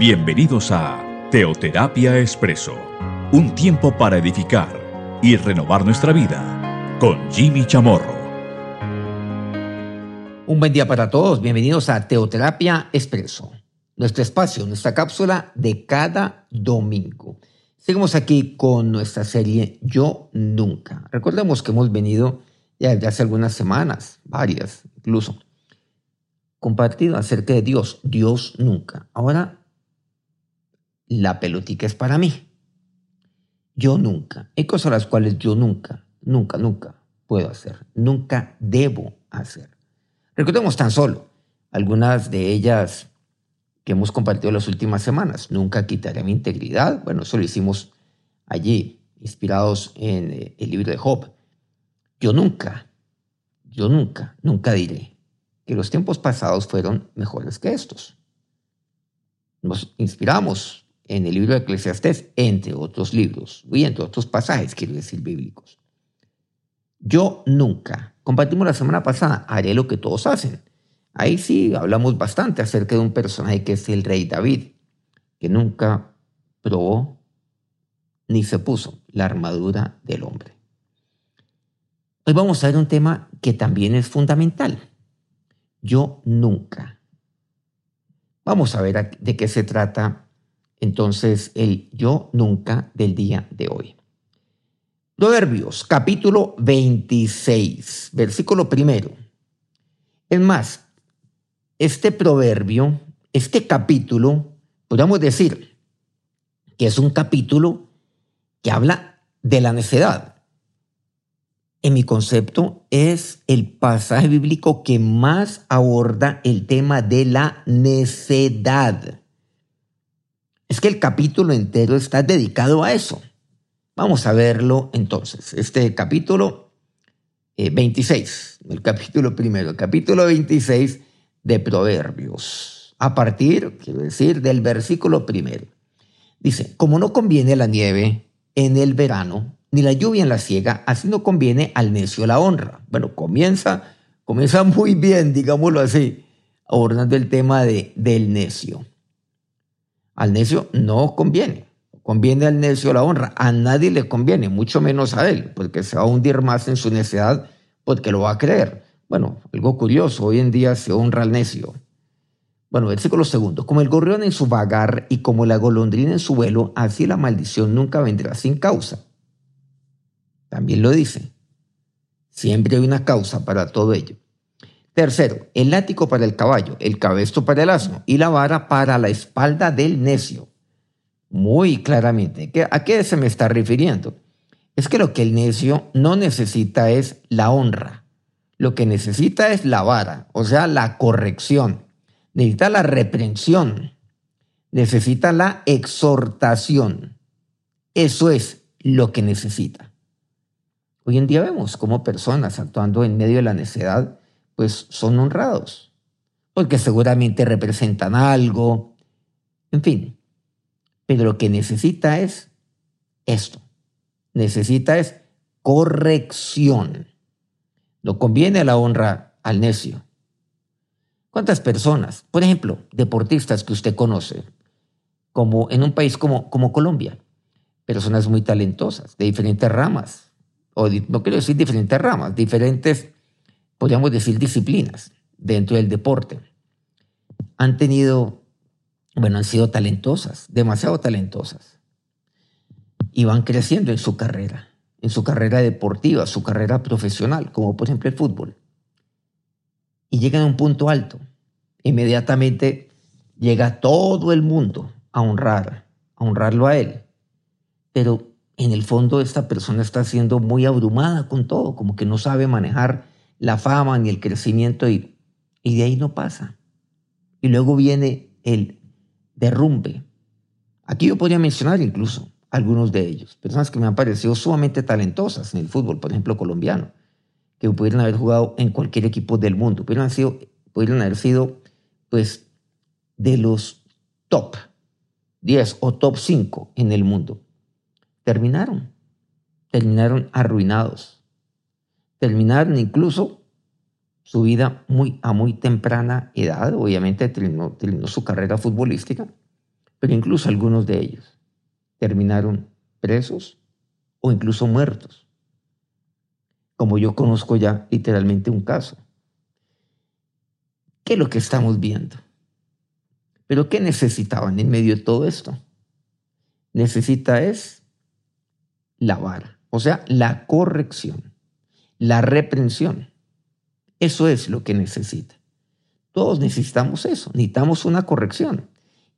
Bienvenidos a Teoterapia Expreso, un tiempo para edificar y renovar nuestra vida con Jimmy Chamorro. Un buen día para todos, bienvenidos a Teoterapia Expreso, nuestro espacio, nuestra cápsula de cada domingo. Seguimos aquí con nuestra serie Yo Nunca. Recordemos que hemos venido ya desde hace algunas semanas, varias incluso, compartido acerca de Dios, Dios nunca. Ahora la pelotica es para mí. Yo nunca. Hay cosas las cuales yo nunca, nunca, nunca puedo hacer. Nunca debo hacer. Recordemos tan solo algunas de ellas que hemos compartido las últimas semanas. Nunca quitaré mi integridad. Bueno, eso lo hicimos allí, inspirados en eh, el libro de Job. Yo nunca, yo nunca, nunca diré que los tiempos pasados fueron mejores que estos. Nos inspiramos en el libro de Eclesiastés, entre otros libros, y entre otros pasajes, quiero decir, bíblicos. Yo nunca, compartimos la semana pasada, haré lo que todos hacen. Ahí sí hablamos bastante acerca de un personaje que es el rey David, que nunca probó ni se puso la armadura del hombre. Hoy vamos a ver un tema que también es fundamental. Yo nunca. Vamos a ver de qué se trata entonces el yo nunca del día de hoy. Proverbios, capítulo 26, versículo primero. Es más, este proverbio, este capítulo, podríamos decir que es un capítulo que habla de la necedad. En mi concepto, es el pasaje bíblico que más aborda el tema de la necedad. Es que el capítulo entero está dedicado a eso. Vamos a verlo entonces. Este capítulo 26, eh, el capítulo primero, el capítulo 26 de Proverbios, a partir, quiero decir, del versículo primero. Dice, como no conviene la nieve en el verano, ni la lluvia en la siega, así no conviene al necio la honra. Bueno, comienza, comienza muy bien, digámoslo así, abordando el tema de, del necio. Al necio no conviene. Conviene al necio la honra. A nadie le conviene, mucho menos a él, porque se va a hundir más en su necedad porque lo va a creer. Bueno, algo curioso, hoy en día se honra al necio. Bueno, versículo segundo. Como el gorrión en su vagar y como la golondrina en su vuelo, así la maldición nunca vendrá sin causa. También lo dice. Siempre hay una causa para todo ello. Tercero, el látigo para el caballo, el cabestro para el asno y la vara para la espalda del necio. Muy claramente, ¿a qué se me está refiriendo? Es que lo que el necio no necesita es la honra. Lo que necesita es la vara, o sea, la corrección. Necesita la reprensión. Necesita la exhortación. Eso es lo que necesita. Hoy en día vemos cómo personas actuando en medio de la necedad pues son honrados, porque seguramente representan algo, en fin. Pero lo que necesita es esto, necesita es corrección. No conviene la honra al necio. ¿Cuántas personas, por ejemplo, deportistas que usted conoce, como en un país como, como Colombia, personas muy talentosas, de diferentes ramas, o no quiero decir diferentes ramas, diferentes podríamos decir, disciplinas dentro del deporte. Han tenido, bueno, han sido talentosas, demasiado talentosas. Y van creciendo en su carrera, en su carrera deportiva, su carrera profesional, como por ejemplo el fútbol. Y llegan a un punto alto. Inmediatamente llega todo el mundo a honrar, a honrarlo a él. Pero en el fondo esta persona está siendo muy abrumada con todo, como que no sabe manejar la fama ni el crecimiento y, y de ahí no pasa. Y luego viene el derrumbe. Aquí yo podría mencionar incluso algunos de ellos, personas que me han parecido sumamente talentosas en el fútbol, por ejemplo colombiano, que pudieran haber jugado en cualquier equipo del mundo, pudieran haber sido, haber sido pues de los top 10 o top 5 en el mundo. Terminaron, terminaron arruinados, terminaron incluso su vida muy, a muy temprana edad, obviamente terminó, su carrera futbolística, pero incluso algunos de ellos terminaron presos o incluso muertos. Como yo conozco ya literalmente un caso. ¿Qué es lo que estamos viendo? Pero ¿qué necesitaban en medio de todo esto? Necesita es lavar, o sea, la corrección, la reprensión. Eso es lo que necesita. Todos necesitamos eso, necesitamos una corrección.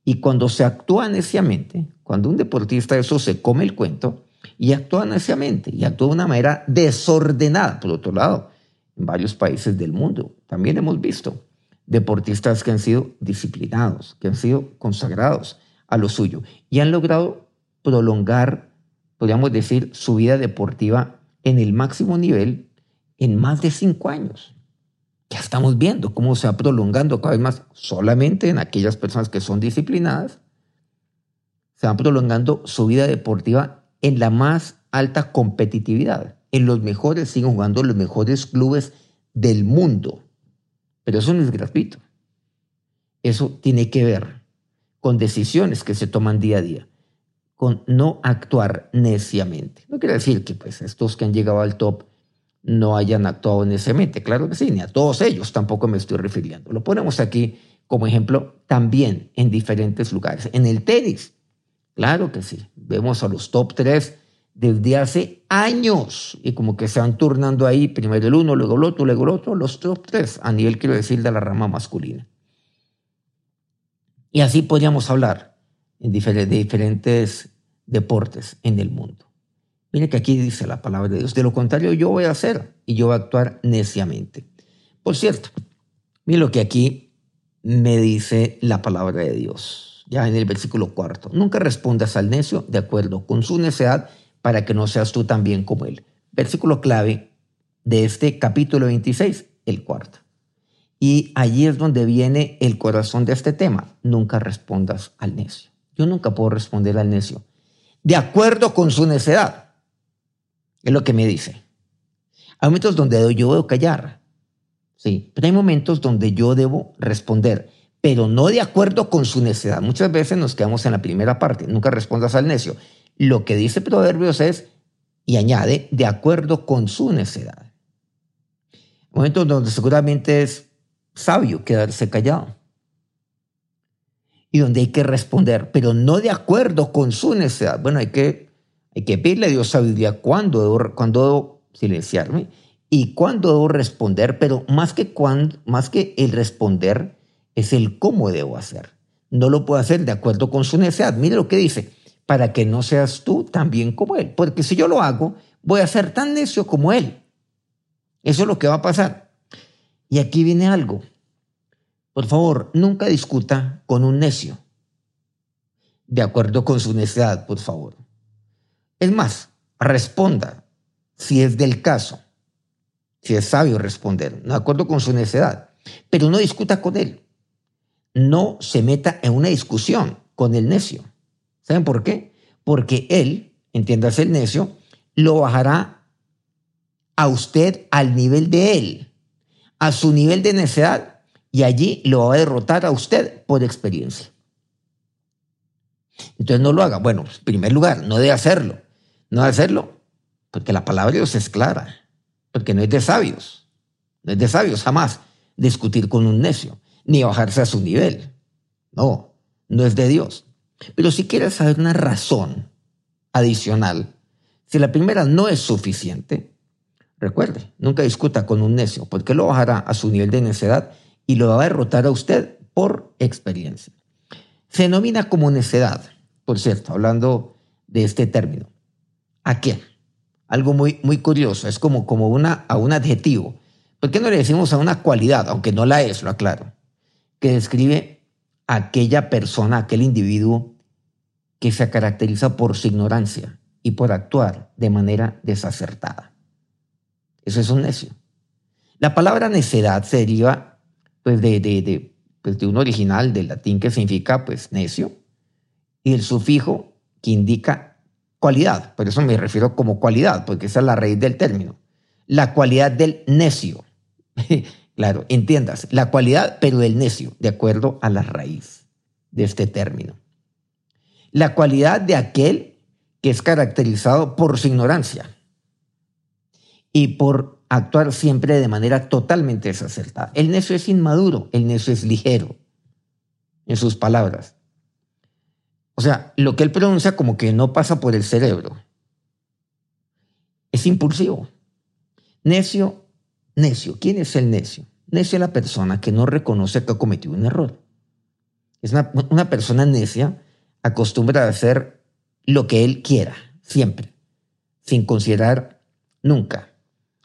Y cuando se actúa neciamente, cuando un deportista eso se come el cuento y actúa neciamente y actúa de una manera desordenada, por otro lado, en varios países del mundo, también hemos visto deportistas que han sido disciplinados, que han sido consagrados a lo suyo y han logrado prolongar, podríamos decir, su vida deportiva en el máximo nivel en más de cinco años. Ya estamos viendo cómo se va prolongando cada vez más solamente en aquellas personas que son disciplinadas, se va prolongando su vida deportiva en la más alta competitividad. En los mejores, siguen jugando los mejores clubes del mundo. Pero eso no es gratuito. Eso tiene que ver con decisiones que se toman día a día, con no actuar neciamente. No quiere decir que pues, estos que han llegado al top no hayan actuado neciamente. Claro que sí, ni a todos ellos tampoco me estoy refiriendo. Lo ponemos aquí como ejemplo también en diferentes lugares. En el tenis, claro que sí. Vemos a los top 3 desde hace años y como que se van turnando ahí, primero el uno, luego el otro, luego el otro, los top tres, a nivel, quiero decir, de la rama masculina. Y así podríamos hablar de diferentes deportes en el mundo. Mire que aquí dice la palabra de Dios, de lo contrario yo voy a hacer y yo voy a actuar neciamente. Por cierto, mire lo que aquí me dice la palabra de Dios, ya en el versículo cuarto. Nunca respondas al necio de acuerdo con su necedad para que no seas tú también como él. Versículo clave de este capítulo 26, el cuarto. Y allí es donde viene el corazón de este tema. Nunca respondas al necio. Yo nunca puedo responder al necio. De acuerdo con su necedad. Es lo que me dice. Hay momentos donde yo debo callar. Sí, pero hay momentos donde yo debo responder, pero no de acuerdo con su necedad. Muchas veces nos quedamos en la primera parte. Nunca respondas al necio. Lo que dice Proverbios es, y añade, de acuerdo con su necedad. Momentos donde seguramente es sabio quedarse callado. Y donde hay que responder, pero no de acuerdo con su necedad. Bueno, hay que, hay que pedirle a Dios sabiduría cuándo debo, cuándo silenciarme y cuándo debo responder, pero más que, cuando, más que el responder es el cómo debo hacer. No lo puedo hacer de acuerdo con su necedad. Mire lo que dice para que no seas tú también como Él. Porque si yo lo hago, voy a ser tan necio como Él. Eso es lo que va a pasar. Y aquí viene algo. Por favor, nunca discuta con un necio. De acuerdo con su necedad, por favor. Es más, responda si es del caso. Si es sabio responder, de acuerdo con su necedad. Pero no discuta con él. No se meta en una discusión con el necio. ¿Saben por qué? Porque él, entiéndase el necio, lo bajará a usted al nivel de él, a su nivel de necedad, y allí lo va a derrotar a usted por experiencia. Entonces no lo haga. Bueno, en primer lugar, no debe hacerlo. No hacerlo porque la palabra de Dios es clara, porque no es de sabios, no es de sabios jamás discutir con un necio, ni bajarse a su nivel. No, no es de Dios. Pero si quieres saber una razón adicional, si la primera no es suficiente, recuerde, nunca discuta con un necio, porque lo bajará a su nivel de necedad y lo va a derrotar a usted por experiencia. Se denomina como necedad, por cierto, hablando de este término. ¿A qué? Algo muy, muy curioso, es como, como una, a un adjetivo. ¿Por qué no le decimos a una cualidad, aunque no la es, lo aclaro, que describe a aquella persona, aquel individuo que se caracteriza por su ignorancia y por actuar de manera desacertada. Eso es un necio. La palabra necedad se deriva pues, de, de, pues, de un original del latín que significa pues, necio y el sufijo que indica Por eso me refiero como cualidad, porque esa es la raíz del término. La cualidad del necio. claro, entiendas, la cualidad, pero del necio, de acuerdo a la raíz de este término. la cualidad de aquel que es caracterizado por su ignorancia y por actuar siempre de manera totalmente desacertada. El necio es inmaduro, el necio es ligero en sus palabras. O sea, lo que él pronuncia como que no pasa por el cerebro. Es impulsivo. Necio, necio. ¿Quién es el necio? Necio es la persona que no reconoce que ha cometido un error. Es una, persona necia acostumbra a hacer lo que él quiera, siempre, sin considerar nunca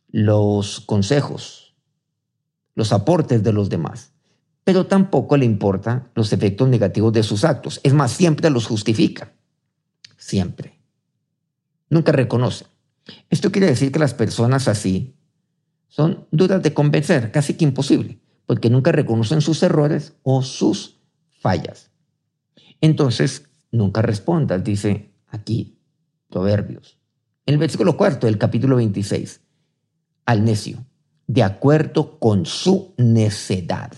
los consejos, los aportes de los demás, pero tampoco le importa los efectos negativos de sus actos. Es más, siempre los justifica. Siempre. Nunca reconoce. Esto quiere decir que las personas así son duras de convencer, casi que imposible, porque nunca reconocen sus errores o sus fallas. Entonces, nunca respondas, dice aquí Proverbios. En el versículo cuarto del capítulo 26, al necio, de acuerdo con su necedad,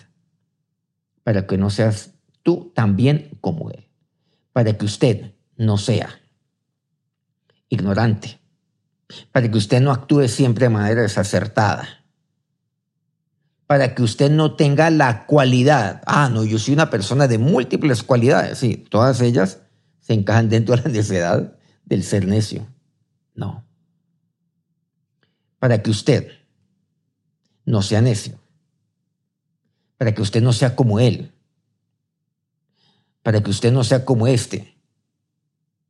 para que no seas tú también como él, para que usted no sea ignorante, para que usted no actúe siempre de manera desacertada, para que usted no tenga la cualidad, ah, no, yo soy una persona de múltiples cualidades, sí, todas ellas se encajan dentro de la necedad del ser necio. No. Para que usted no sea necio, para que usted no sea como él, para que usted no sea como este,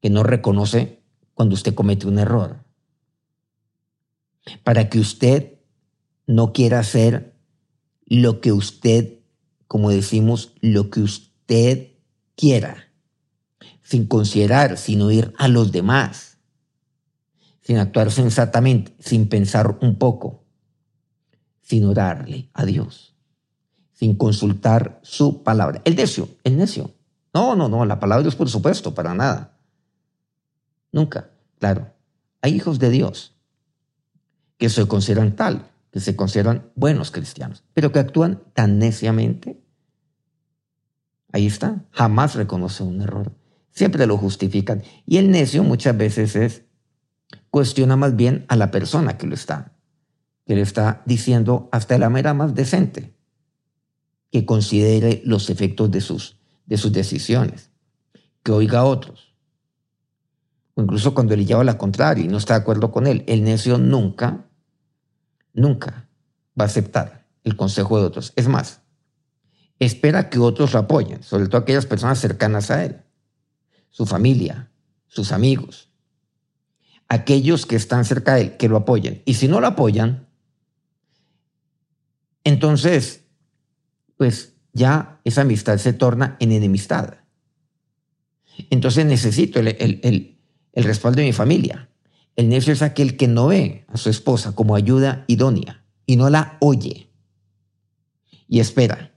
que no reconoce cuando usted comete un error, para que usted no quiera hacer lo que usted, como decimos, lo que usted quiera, sin considerar, sin oír a los demás sin actuar sensatamente, sin pensar un poco, sin orarle a Dios, sin consultar su palabra. El necio, el necio. No, no, no, la palabra de Dios por supuesto, para nada. Nunca, claro. Hay hijos de Dios que se consideran tal, que se consideran buenos cristianos, pero que actúan tan neciamente. Ahí está, jamás reconoce un error, siempre lo justifican. Y el necio muchas veces es cuestiona más bien a la persona que lo está, que le está diciendo hasta la manera más decente, que considere los efectos de sus, de sus decisiones, que oiga a otros. O incluso cuando le lleva la contraria y no está de acuerdo con él, el necio nunca, nunca va a aceptar el consejo de otros. Es más, espera que otros lo apoyen, sobre todo aquellas personas cercanas a él, su familia, sus amigos aquellos que están cerca de él, que lo apoyen. Y si no lo apoyan, entonces, pues ya esa amistad se torna en enemistad. Entonces necesito el, el respaldo de mi familia. El necio es aquel que no ve a su esposa como ayuda idónea y no la oye y espera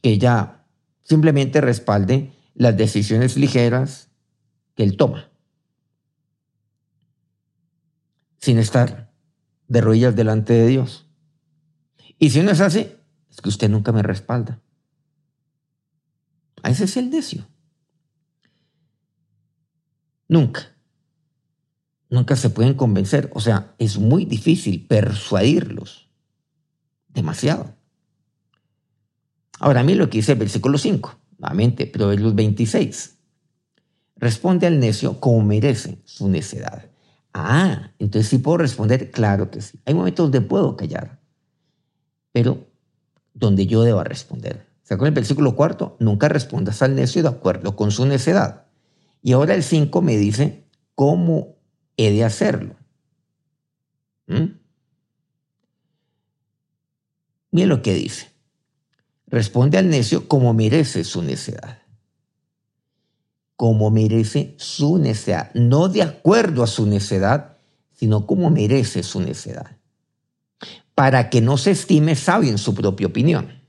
que ella simplemente respalde las decisiones ligeras que él toma sin estar de rodillas delante de Dios. Y si no es así, es que usted nunca me respalda. A ese es el necio. Nunca. Nunca se pueden convencer. O sea, es muy difícil persuadirlos. Demasiado. Ahora, a mí lo que dice el versículo 5, nuevamente, Proverbios 26. Responde al necio como merece su necedad. Ah, entonces sí puedo responder, claro que sí. Hay momentos donde puedo callar, pero donde yo deba responder. ¿Se acuerdan el versículo cuarto? Nunca respondas al necio de acuerdo con su necedad. Y ahora el cinco me dice cómo he de hacerlo. ¿Mm? Lo que dice. Responde al necio como merece su necedad como merece su necedad, no de acuerdo a su necedad, sino como merece su necedad, para que no se estime sabio en su propia opinión.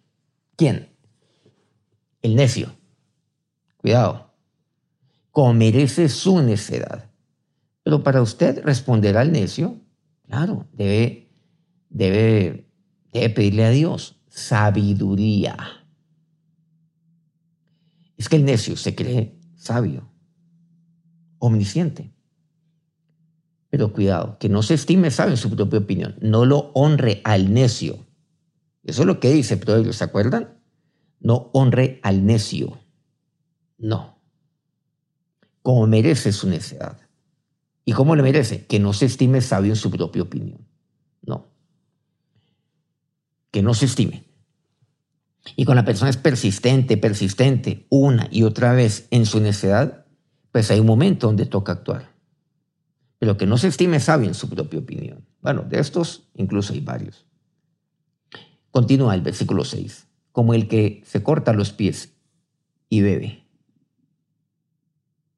¿Quién? El necio. Cuidado. Como merece su necedad. Pero para usted responder al necio, claro, debe, debe, debe pedirle a Dios sabiduría. Es que el necio se cree sabio. omnisciente. Cuidado, que no se estime sabe en su propia opinión, no lo honre al necio. Eso es lo que dice Proverbios, ¿se acuerdan? No honre al necio. No. Como merece su necedad. ¿Y cómo le merece? Que no se estime sabio en su propia opinión. No. Que no se estime. Y con la persona es persistente, persistente, una y otra vez en su necedad, pues hay un momento donde toca actuar. Pero que no se estime sabio en su propia opinión. Bueno, de estos incluso hay varios. Continúa el versículo 6. Como el que se corta los pies y bebe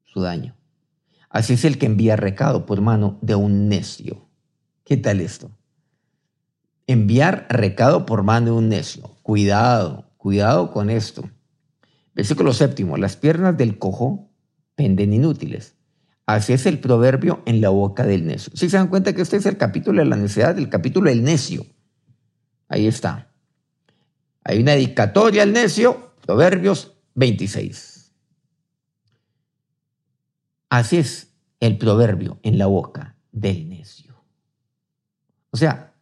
su daño. Así es el que envía recado por mano de un necio. ¿Qué tal esto? Enviar recado por mano de un necio. Cuidado, cuidado con esto. Versículo séptimo. Las piernas del cojo penden inútiles. Así es el proverbio en la boca del necio. Si se dan cuenta que este es el capítulo de la necedad, el capítulo del necio. Ahí está. Hay una dedicatoria al necio, Proverbios 26. Así es el proverbio en la boca del necio. O sea,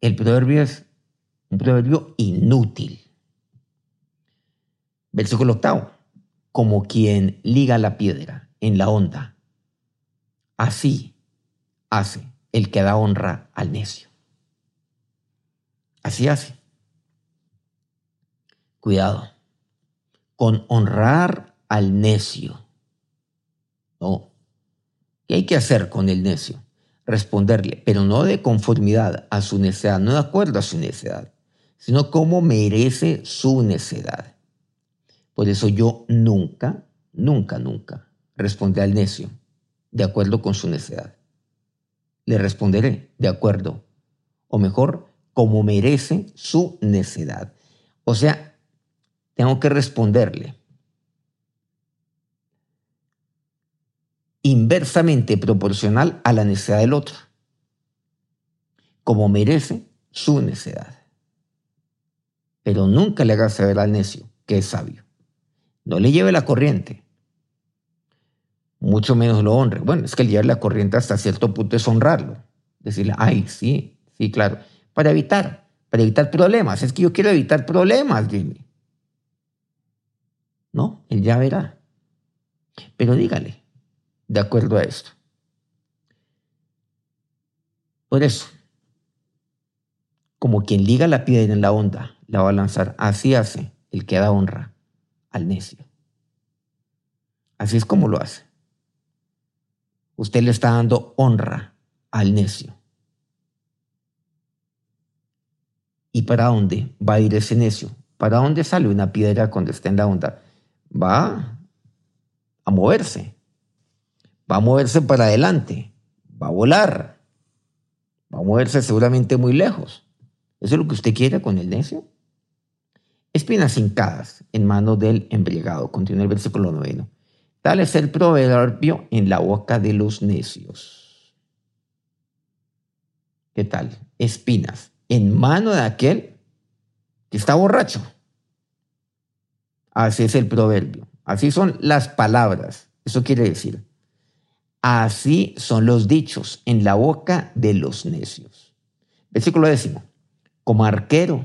el proverbio es un proverbio inútil. Versículo octavo. Como quien liga la piedra en la onda, así hace el que da honra al necio. Así hace. Cuidado con honrar al necio. No. ¿Qué hay que hacer con el necio? responderle, pero no de conformidad a su necedad, no de acuerdo a su necedad, sino como merece su necedad. Por eso yo nunca, nunca, nunca responderé al necio de acuerdo con su necedad. Le responderé de acuerdo, o mejor, como merece su necedad. O sea, tengo que responderle inversamente proporcional a la necesidad del otro, como merece su necedad. Pero nunca le haga saber al necio que es sabio. No le lleve la corriente, mucho menos lo honre. Bueno, es que el llevar la corriente hasta cierto punto es honrarlo. Decirle, ay, sí, sí, claro. Para evitar, para evitar problemas. Es que yo quiero evitar problemas, Jimmy. No, él ya verá. Pero dígale, de acuerdo a esto. Por eso, como quien liga la piedra en la onda, la va a lanzar, así hace el que da honra al necio. Así es como lo hace. Usted le está dando honra al necio. ¿Y para dónde va a ir ese necio? ¿Para dónde sale una piedra cuando está en la onda? Va a moverse, va a moverse para adelante, va a volar, va a moverse seguramente muy lejos. ¿Eso es lo que usted quiere con el necio? Espinas hincadas en manos del embriagado, continúa el versículo noveno. Tal es el proverbio en la boca de los necios. ¿Qué tal? Espinas en mano de aquel que está borracho. Así es el proverbio. Así son las palabras. Eso quiere decir, Así son los dichos en la boca de los necios. Versículo décimo. Como arquero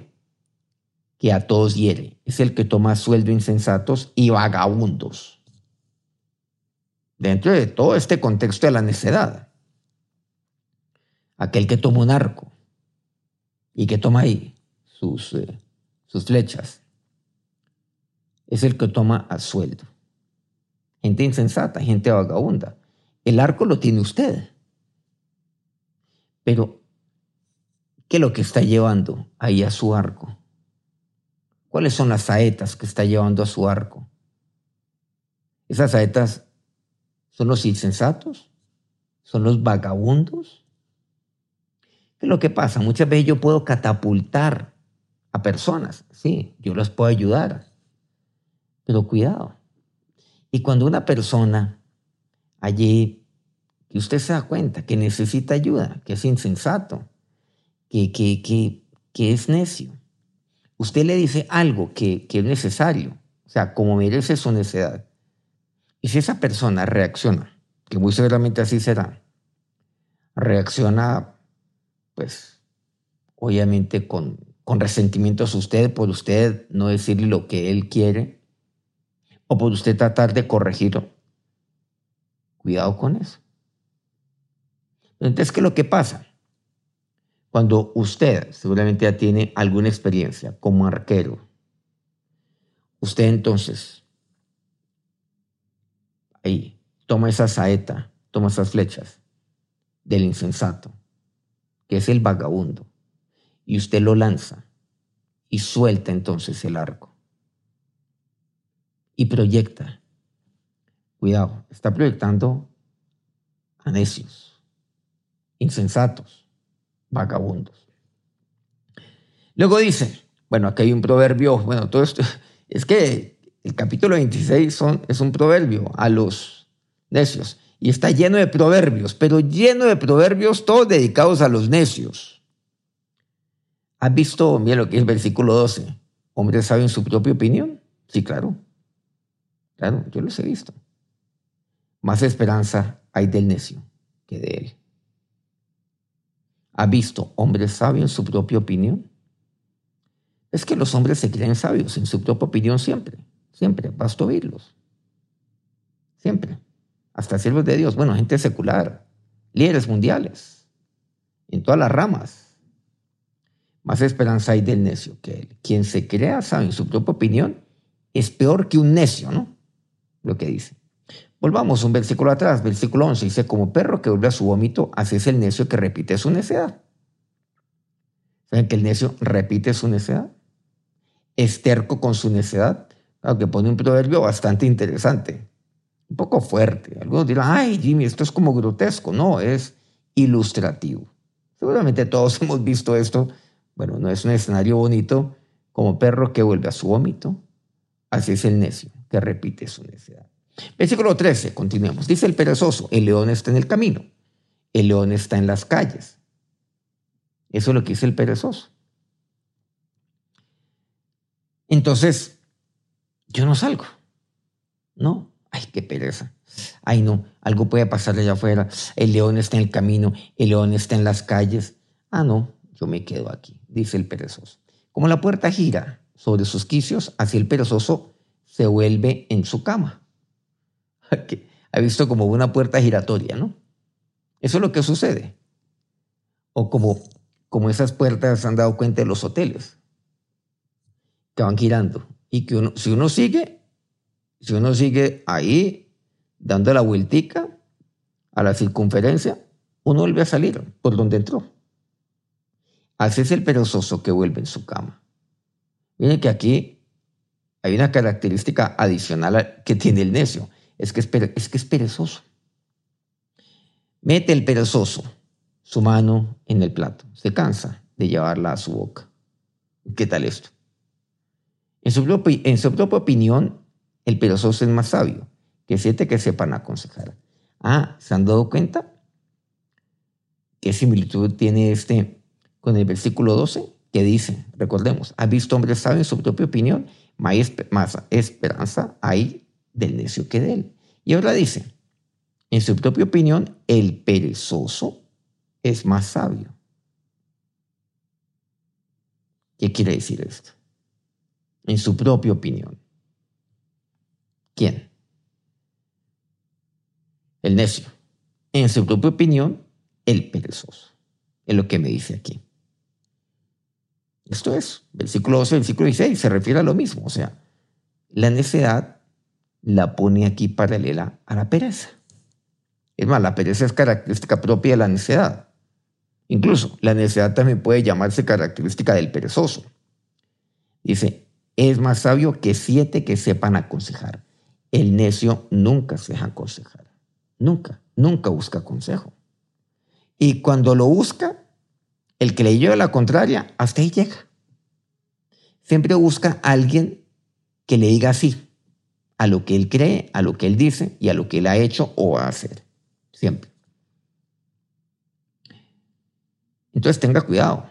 que a todos hiere, es el que toma sueldo insensatos y vagabundos. Dentro de todo este contexto de la necedad, aquel que toma un arco y que toma ahí sus, eh, sus flechas, es el que toma a sueldo. Gente insensata, gente vagabunda. El arco lo tiene usted. Pero, ¿qué es lo que está llevando ahí a su arco? ¿Cuáles son las saetas que está llevando a su arco? ¿Esas saetas son los insensatos? ¿Son los vagabundos? ¿Qué es lo que pasa? Muchas veces yo puedo catapultar a personas, sí, yo las puedo ayudar, pero cuidado. Y cuando una persona allí que usted se da cuenta que necesita ayuda, que es insensato, que, que, que, que es necio. Usted le dice algo que, que es necesario, o sea, como merece su necedad. Y si esa persona reacciona, que muy seguramente así será, reacciona, pues, obviamente con, con resentimientos a usted por usted no decirle lo que él quiere o por usted tratar de corregirlo. Cuidado con eso. Entonces, ¿qué es lo que pasa? Cuando usted seguramente ya tiene alguna experiencia como arquero, usted entonces ahí toma esa saeta, toma esas flechas del insensato, que es el vagabundo, y usted lo lanza y suelta entonces el arco y proyecta. Cuidado, está proyectando a necios, insensatos, vagabundos. Luego dice, bueno, aquí hay un proverbio, bueno, todo esto, es que el capítulo 26 son, es un proverbio a los necios y está lleno de proverbios, pero lleno de proverbios todos dedicados a los necios. ¿Has visto, mira lo que es el versículo 12? ¿Hombres saben su propia opinión? Sí, claro. Claro, yo los he visto. Más esperanza hay del necio que de él. ¿Ha visto hombres sabios en su propia opinión? Es que los hombres se creen sabios en su propia opinión siempre, siempre, basta oírlos. Siempre hasta siervos de Dios, bueno, gente secular, líderes mundiales, en todas las ramas. Más esperanza hay del necio que él. Quien se crea sabe en su propia opinión es peor que un necio, ¿no? Lo que dice. Volvamos un versículo atrás, versículo 11, dice, como perro que vuelve a su vómito, así es el necio que repite su necedad. ¿Saben que el necio repite su necedad? Es terco con su necedad. Aunque pone un proverbio bastante interesante un poco fuerte. Algunos dirán, ay Jimmy, esto es como grotesco. No, es ilustrativo. Seguramente todos hemos visto esto. Bueno, no es un escenario bonito como perro que vuelve a su vómito. Así es el necio que repite su necedad. Versículo 13, continuemos. Dice el perezoso, el león está en el camino, el león está en las calles. Eso es lo que dice el perezoso. Entonces, yo no salgo. No, Ay, qué pereza. Ay, no, algo puede pasar allá afuera. El león está en el camino, el león está en las calles. Ah, no, yo me quedo aquí, dice el perezoso. Como la puerta gira sobre sus quicios, así el perezoso se vuelve en su cama. Ha visto como una puerta giratoria, ¿no? Eso es lo que sucede. O como, como esas puertas se han dado cuenta de los hoteles, que van girando. Y que uno, si uno sigue, si uno sigue ahí dando la vueltica a la circunferencia, uno vuelve a salir por donde entró. Así es el perezoso que vuelve en su cama. Miren que aquí hay una característica adicional que tiene el necio, es que es, es que es perezoso. Mete el perezoso su mano en el plato, se cansa de llevarla a su boca. ¿Qué tal esto? En su, en su propia opinión, el perezoso es más sabio que siete que sepan aconsejar. Ah, ¿se han dado cuenta? ¿Qué similitud tiene este con el versículo 12? Que dice, recordemos, ¿ha visto hombres sabios en su propia opinión? Más esperanza hay del necio que de él. Y ahora dice, en su propia opinión, el perezoso es más sabio. ¿Qué quiere decir esto? En su propia opinión. ¿Quién? El necio. En su propia opinión, el perezoso. Es lo que me dice aquí. Esto es, versículo 12, versículo 16, se refiere a lo mismo. O sea, la necedad la pone aquí paralela a la pereza. Es más, la pereza es característica propia de la necedad. Incluso la necedad también puede llamarse característica del perezoso. Dice, es más sabio que siete que sepan aconsejar. El necio nunca se deja aconsejar. Nunca, nunca busca consejo. Y cuando lo busca, el que le lleva la contraria, hasta ahí llega. Siempre busca a alguien que le diga así a lo que él cree, a lo que él dice y a lo que él ha hecho o va a hacer. Siempre. Entonces tenga cuidado.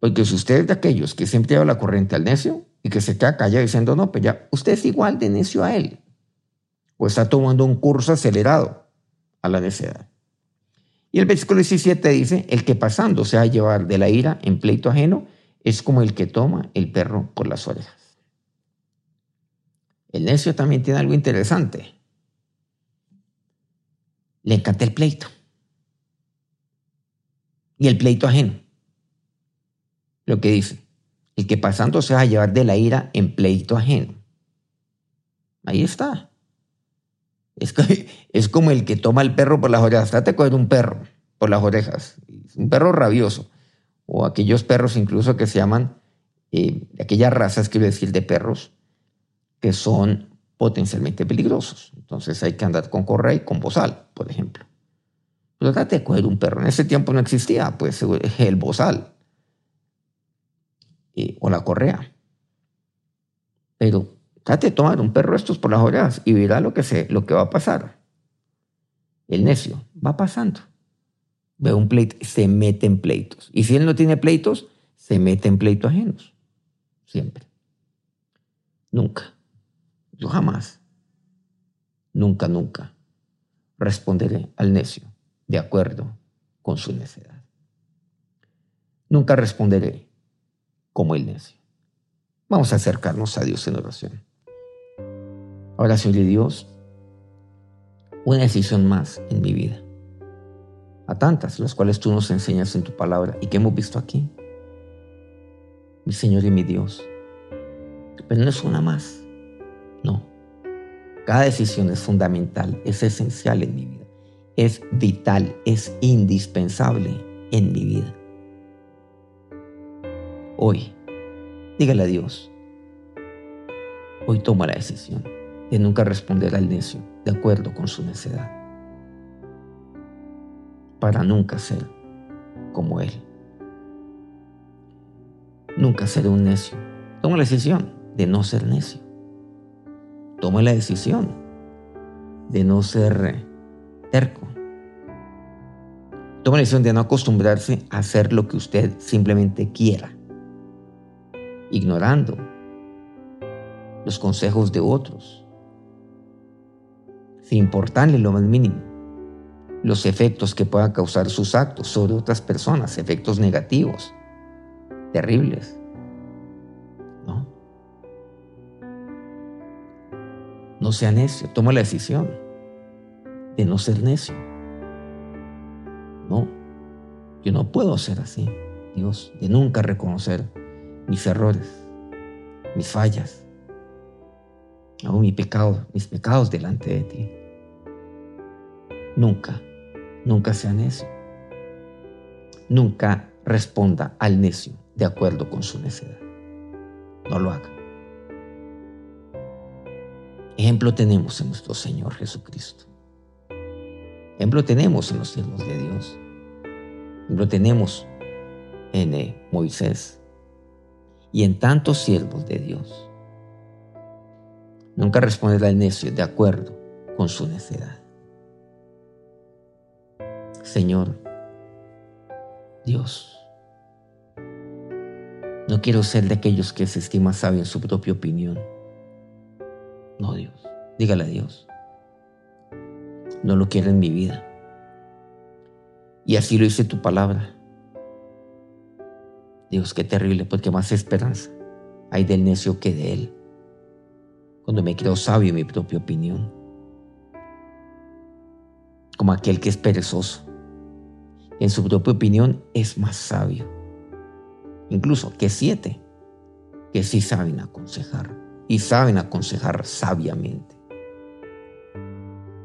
Porque si usted es de aquellos que siempre lleva la corriente al necio, y que se queda callado diciendo, no, pues ya, usted es igual de necio a él. o está tomando un curso acelerado a la necedad. Y el versículo 17 dice, el que pasando se va a llevar de la ira en pleito ajeno es como el que toma el perro por las orejas. El necio también tiene algo interesante. Le encanta el pleito. Y el pleito ajeno. Lo que dice, el que pasando se va a llevar de la ira en pleito ajeno. Ahí está. Es, es como el que toma el perro por las orejas. Trate de coger un perro por las orejas. Un perro rabioso. O aquellos perros incluso que se llaman, eh, aquellas razas, quiero decir, de perros, que son potencialmente peligrosos. Entonces hay que andar con correa y con bozal, por ejemplo. Pero trate de coger un perro. En ese tiempo no existía, pues, el bozal eh, o la correa. Pero trate de tomar un perro estos por las orejas y verá lo que, se, lo que va a pasar. El necio va pasando. Ve un pleito, se mete en pleitos. Y si él no tiene pleitos, se mete en pleitos ajenos. Siempre. Nunca yo jamás, nunca, nunca responderé al necio de acuerdo con su necedad. Nunca responderé como el necio. Vamos a acercarnos a Dios en oración. Ahora, Señor Dios, una decisión más en mi vida. A tantas, las cuales tú nos enseñas en tu palabra y que hemos visto aquí. Mi Señor y mi Dios. Pero no es una más. No. Cada decisión es fundamental, es esencial en mi vida, es vital, es indispensable en mi vida. Hoy, dígale a Dios, hoy toma la decisión de nunca responder al necio de acuerdo con su necedad, para nunca ser como él. Nunca seré un necio. Toma la decisión de no ser necio tome la decisión de no ser terco. Tome la decisión de no acostumbrarse a hacer lo que usted simplemente quiera, ignorando los consejos de otros, sin importarle lo más mínimo los efectos que puedan causar sus actos sobre otras personas, efectos negativos, terribles. No sea necio, toma la decisión de no ser necio. No, yo no puedo ser así, Dios, de nunca reconocer mis errores, mis fallas, aún mi pecado, mis pecados delante de ti. Nunca, nunca sea necio. Nunca responda al necio de acuerdo con su necedad. No lo haga. Ejemplo tenemos en nuestro Señor Jesucristo. Ejemplo tenemos en los siervos de Dios. Ejemplo tenemos en eh, Moisés y en tantos siervos de Dios. Nunca responderá al necio de acuerdo con su necedad. Señor, Dios, no quiero ser de aquellos que se estiman sabio en su propia opinión no, Dios. Dígale a Dios. No lo quiero en mi vida. Y así lo dice tu palabra. Dios, qué terrible, porque más esperanza hay del necio que de él. Cuando me creo sabio en mi propia opinión. Como aquel que es perezoso. En su propia opinión es más sabio. Incluso que siete que sí saben aconsejar y saben aconsejar sabiamente.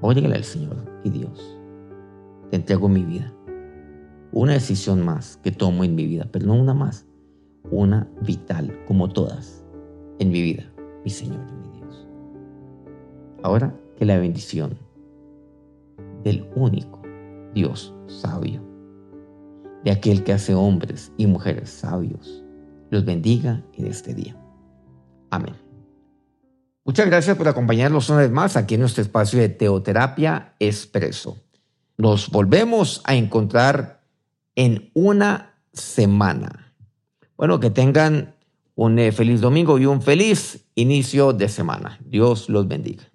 Óyele al Señor y Dios. Te entrego mi vida. Una decisión más que tomo en mi vida, pero no una más. Una vital, como todas, en mi vida, mi Señor y mi Dios. Ahora que la bendición del único Dios sabio, de aquel que hace hombres y mujeres sabios, los bendiga en este día. Amén. Muchas gracias por acompañarnos una vez más aquí en nuestro espacio de Teoterapia Expreso. Nos volvemos a encontrar en una semana. Bueno, que tengan un eh, feliz domingo y un feliz inicio de semana. Dios los bendiga.